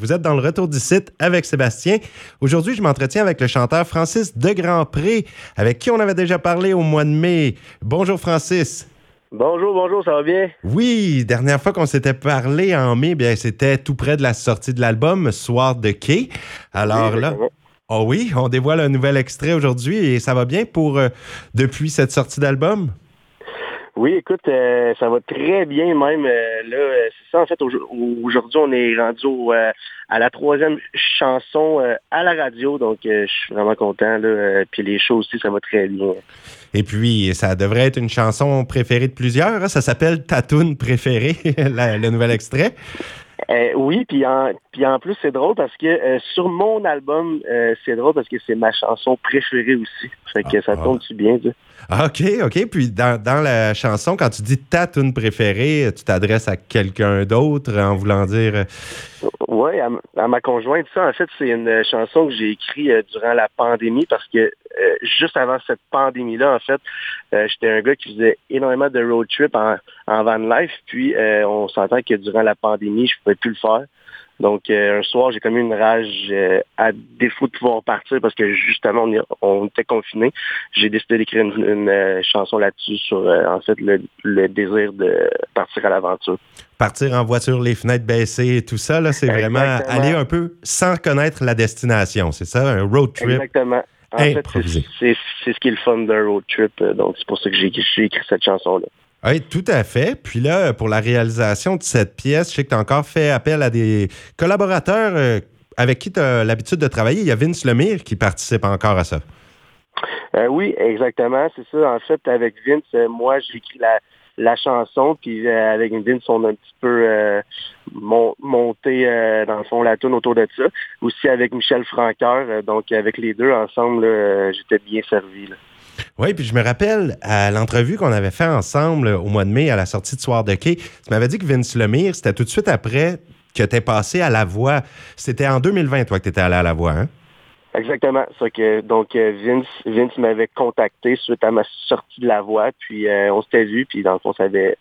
Vous êtes dans le retour du site avec Sébastien. Aujourd'hui, je m'entretiens avec le chanteur Francis de Grandpré, avec qui on avait déjà parlé au mois de mai. Bonjour Francis. Bonjour, bonjour, ça va bien? Oui, dernière fois qu'on s'était parlé en mai, bien c'était tout près de la sortie de l'album Soir de quai. Alors là, oh oui, on dévoile un nouvel extrait aujourd'hui et ça va bien pour euh, depuis cette sortie d'album? Oui, écoute, euh, ça va très bien même. Euh, là, euh, c'est ça, en fait, aujourd'hui, on est rendu à la troisième chanson à la radio, donc je suis vraiment content. Là, puis les shows aussi, ça va très bien. Et puis, ça devrait être une chanson préférée de plusieurs. Hein. Ça s'appelle Tatoune préférée, le nouvel extrait. Oui, puis en, puis en plus, c'est drôle parce que sur mon album, c'est drôle parce que c'est ma chanson préférée aussi. Fait que ça ah. tombe-tu bien, tu ah, OK, OK. Puis dans, la chanson, quand tu dis ta tune préférée, tu t'adresses à quelqu'un d'autre en voulant dire. Euh, oui, à, ma conjointe. Ça, en fait, c'est une chanson que j'ai écrite euh, durant la pandémie parce que euh, juste avant cette pandémie-là, en fait, j'étais un gars qui faisait énormément de road trip en, en van life. Puis on s'entend que durant la pandémie, je ne pouvais plus le faire. Donc, euh, un soir, j'ai commis une rage euh, à défaut de pouvoir partir parce que justement, on, était confinés. J'ai décidé d'écrire une, euh, chanson là-dessus sur, en fait, le, désir de partir à l'aventure. Partir en voiture, les fenêtres baissées et tout ça, là, c'est vraiment aller un peu sans connaître la destination. C'est ça, un road trip? Exactement. En fait, c'est ce qui est le fun d'un road trip. Donc, c'est pour ça que j'ai écrit cette chanson-là. Oui, tout à fait. Puis là, pour la réalisation de cette pièce, je sais que tu as encore fait appel à des collaborateurs euh, avec qui tu as l'habitude de travailler. Il y a Vince Lemire qui participe encore à ça. Euh, oui, exactement. C'est ça. En fait, avec Vince, euh, moi, j'ai écrit la, chanson, puis avec Vince, on a un petit peu monté, dans le fond, la tune autour de ça. Aussi avec Michel Franqueur. donc, avec les deux ensemble, j'étais bien servi. Oui, puis je me rappelle à l'entrevue qu'on avait fait ensemble au mois de mai à la sortie de Soir de Quai, tu m'avais dit que Vince Lemire, c'était tout de suite après que tu es passé à la voix. C'était en 2020, toi, que tu étais allé à la voix, hein? Exactement. Ça que, donc, euh, Vince, Vince m'avait contacté suite à ma sortie de la voix, puis euh, on s'était vu, puis dans le fond, ça avait,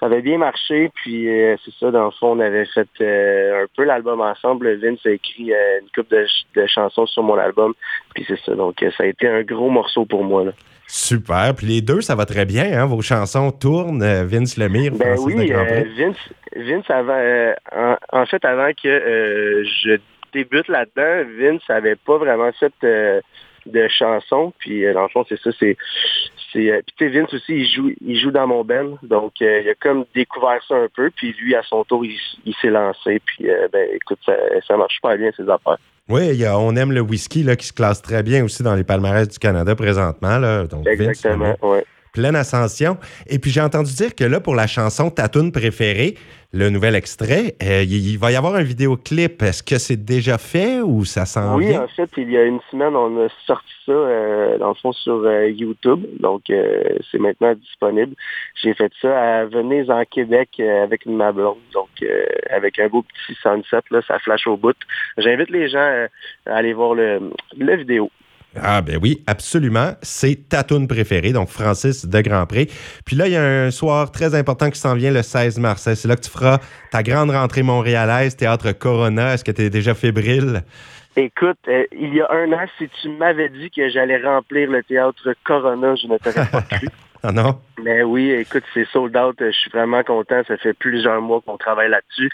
ça avait bien marché, puis euh, c'est ça, dans le fond, on avait fait un peu l'album ensemble. Vince a écrit une couple de, chansons sur mon album, puis c'est ça. Donc, ça a été un gros morceau pour moi. Là. Super. Puis les deux, ça va très bien, hein? Vos chansons tournent, Vince Lemire, ben oui, Vince, Vince avant, en, fait, avant que je débute là-dedans, Vince n'avait pas vraiment fait euh, de chansons. Puis euh, dans le fond, c'est ça, c'est. c'est euh, puis Vince aussi, il joue, il joue dans mon band. Donc il a comme découvert ça un peu. Puis lui, à son tour, il, s'est lancé. Puis ben écoute, ça, marche pas bien ses affaires. Oui, on aime le whisky là, qui se classe très bien aussi dans les palmarès du Canada présentement. Là. Donc, Exactement, oui pleine ascension. Et puis j'ai entendu dire que là, pour la chanson Tatoune préférée, le nouvel extrait, euh, il va y avoir un vidéoclip. Est-ce que c'est déjà fait ou ça s'en Oui, en fait, il y a une semaine, on a sorti ça, euh, dans le fond, sur euh, YouTube. Donc, c'est maintenant disponible. J'ai fait ça à Venise, en Québec, avec une ma blonde. Donc, avec un beau petit sunset, là, ça flash au bout. J'invite les gens à aller voir le, la vidéo. Ah ben oui, absolument. C'est ta tune préférée, donc Francis de Grandpré. Puis là, il y a un soir très important qui s'en vient le 16 mars. C'est là que tu feras ta grande rentrée montréalaise, Théâtre Corona. Est-ce que tu es déjà fébrile? Écoute, euh, il y a un an, si tu m'avais dit que j'allais remplir le Théâtre Corona, je ne t'aurais pas cru. Ah? Mais oui, écoute, c'est sold out. Je suis vraiment content. Ça fait plusieurs mois qu'on travaille là-dessus.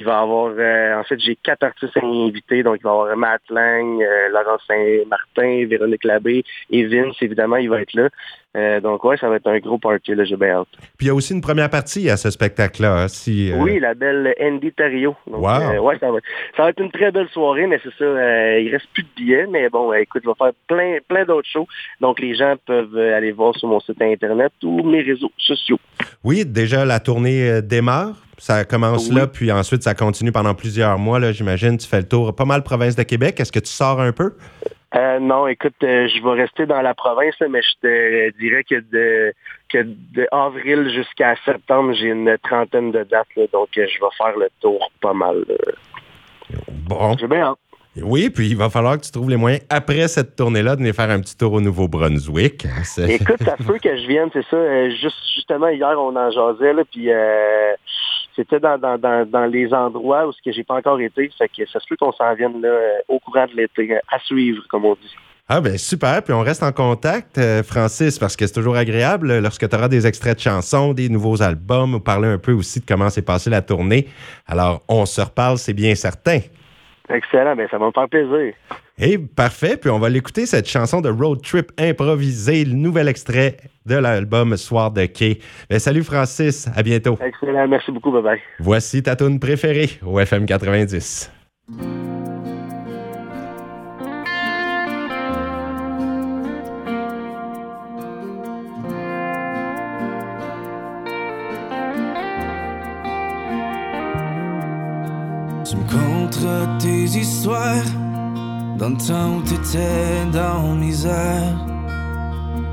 Il va y avoir, euh, en fait, j'ai quatre artistes invités. Donc, il va y avoir Matt Lang, euh, Laurent Saint-Martin, Véronique Labbé et Vince, évidemment, il va être là. Euh, donc, ouais, ça va être un gros party, là, j'ai bien hâte. Puis, il y a aussi une première partie à ce spectacle-là. Hein, si, Oui, la belle Andy Tario. wow. ouais, ça va, ça va être une très belle soirée, mais c'est ça, il reste plus de billets. Mais bon, écoute, je vais faire plein, plein d'autres shows. Donc, les gens peuvent aller voir sur mon site Internet ou mes réseaux sociaux. Oui, déjà, la tournée démarre. Ça commence là, puis ensuite, ça continue pendant plusieurs mois. Là, j'imagine, tu fais le tour pas mal province de Québec. Est-ce que tu sors un peu? Euh, non, écoute, euh, je vais rester dans la province, mais je te dirais que de, que de avril jusqu'à septembre, j'ai une trentaine de dates, donc euh, je vais faire le tour pas mal. Bon. J'ai bien Oui, puis il va falloir que tu trouves les moyens, après cette tournée-là, de venir faire un petit tour au Nouveau-Brunswick. Écoute, ça peut que je vienne, c'est ça. juste, justement, hier, on en jasait, là, puis c'était dans, dans, dans, les endroits où ce que j'ai pas encore été. Fait que ça se peut qu'on s'en vienne là, au courant de l'été, à suivre, comme on dit. Ah ben super, puis on reste en contact, Francis, parce que c'est toujours agréable lorsque tu auras des extraits de chansons, des nouveaux albums, ou parler un peu aussi de comment s'est passée la tournée. Alors, on se reparle, c'est bien certain. Excellent, ben ça va me faire plaisir. Et parfait, puis on va l'écouter, cette chanson de Road Trip improvisée, le nouvel extrait de l'album Soir de Quai. Ben, salut Francis, à bientôt. Excellent, merci beaucoup, bye bye. Voici ta tune préférée au FM 90. Tu me contes tes histoires dans le temps où t'étais dans misère.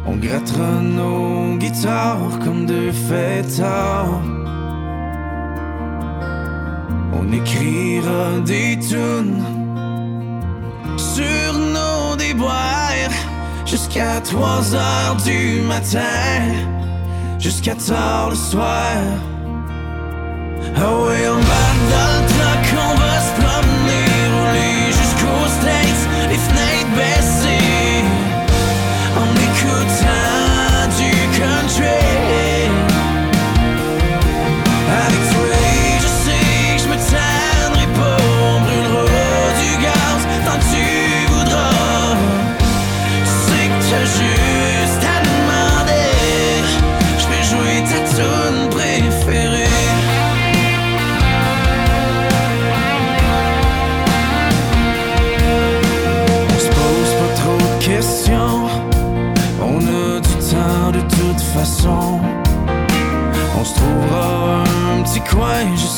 On grattera nos guitares comme deux fêtards. On écrira des tunes sur nos déboires jusqu'à 3 heures du matin, jusqu'à tard le soir. Ah on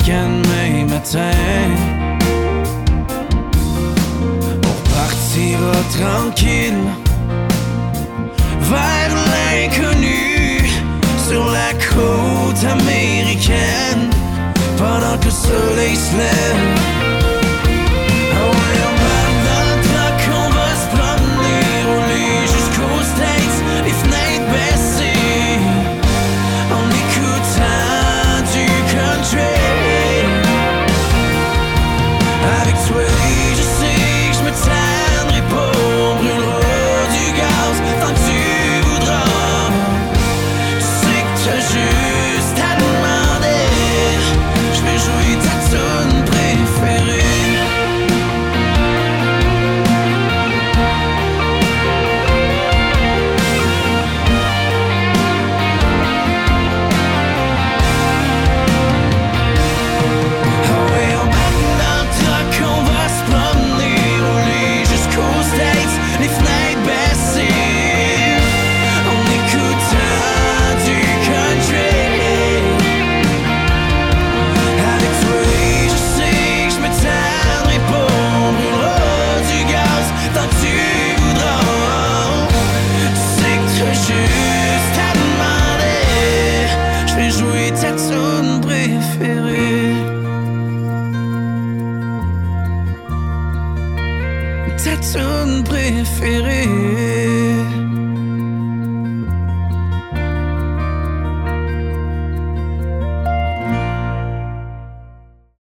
coin jusqu'à demain matin. On repartira tranquille vers l'inconnu sur la côte américaine pendant que le soleil se lève. Tune préférée.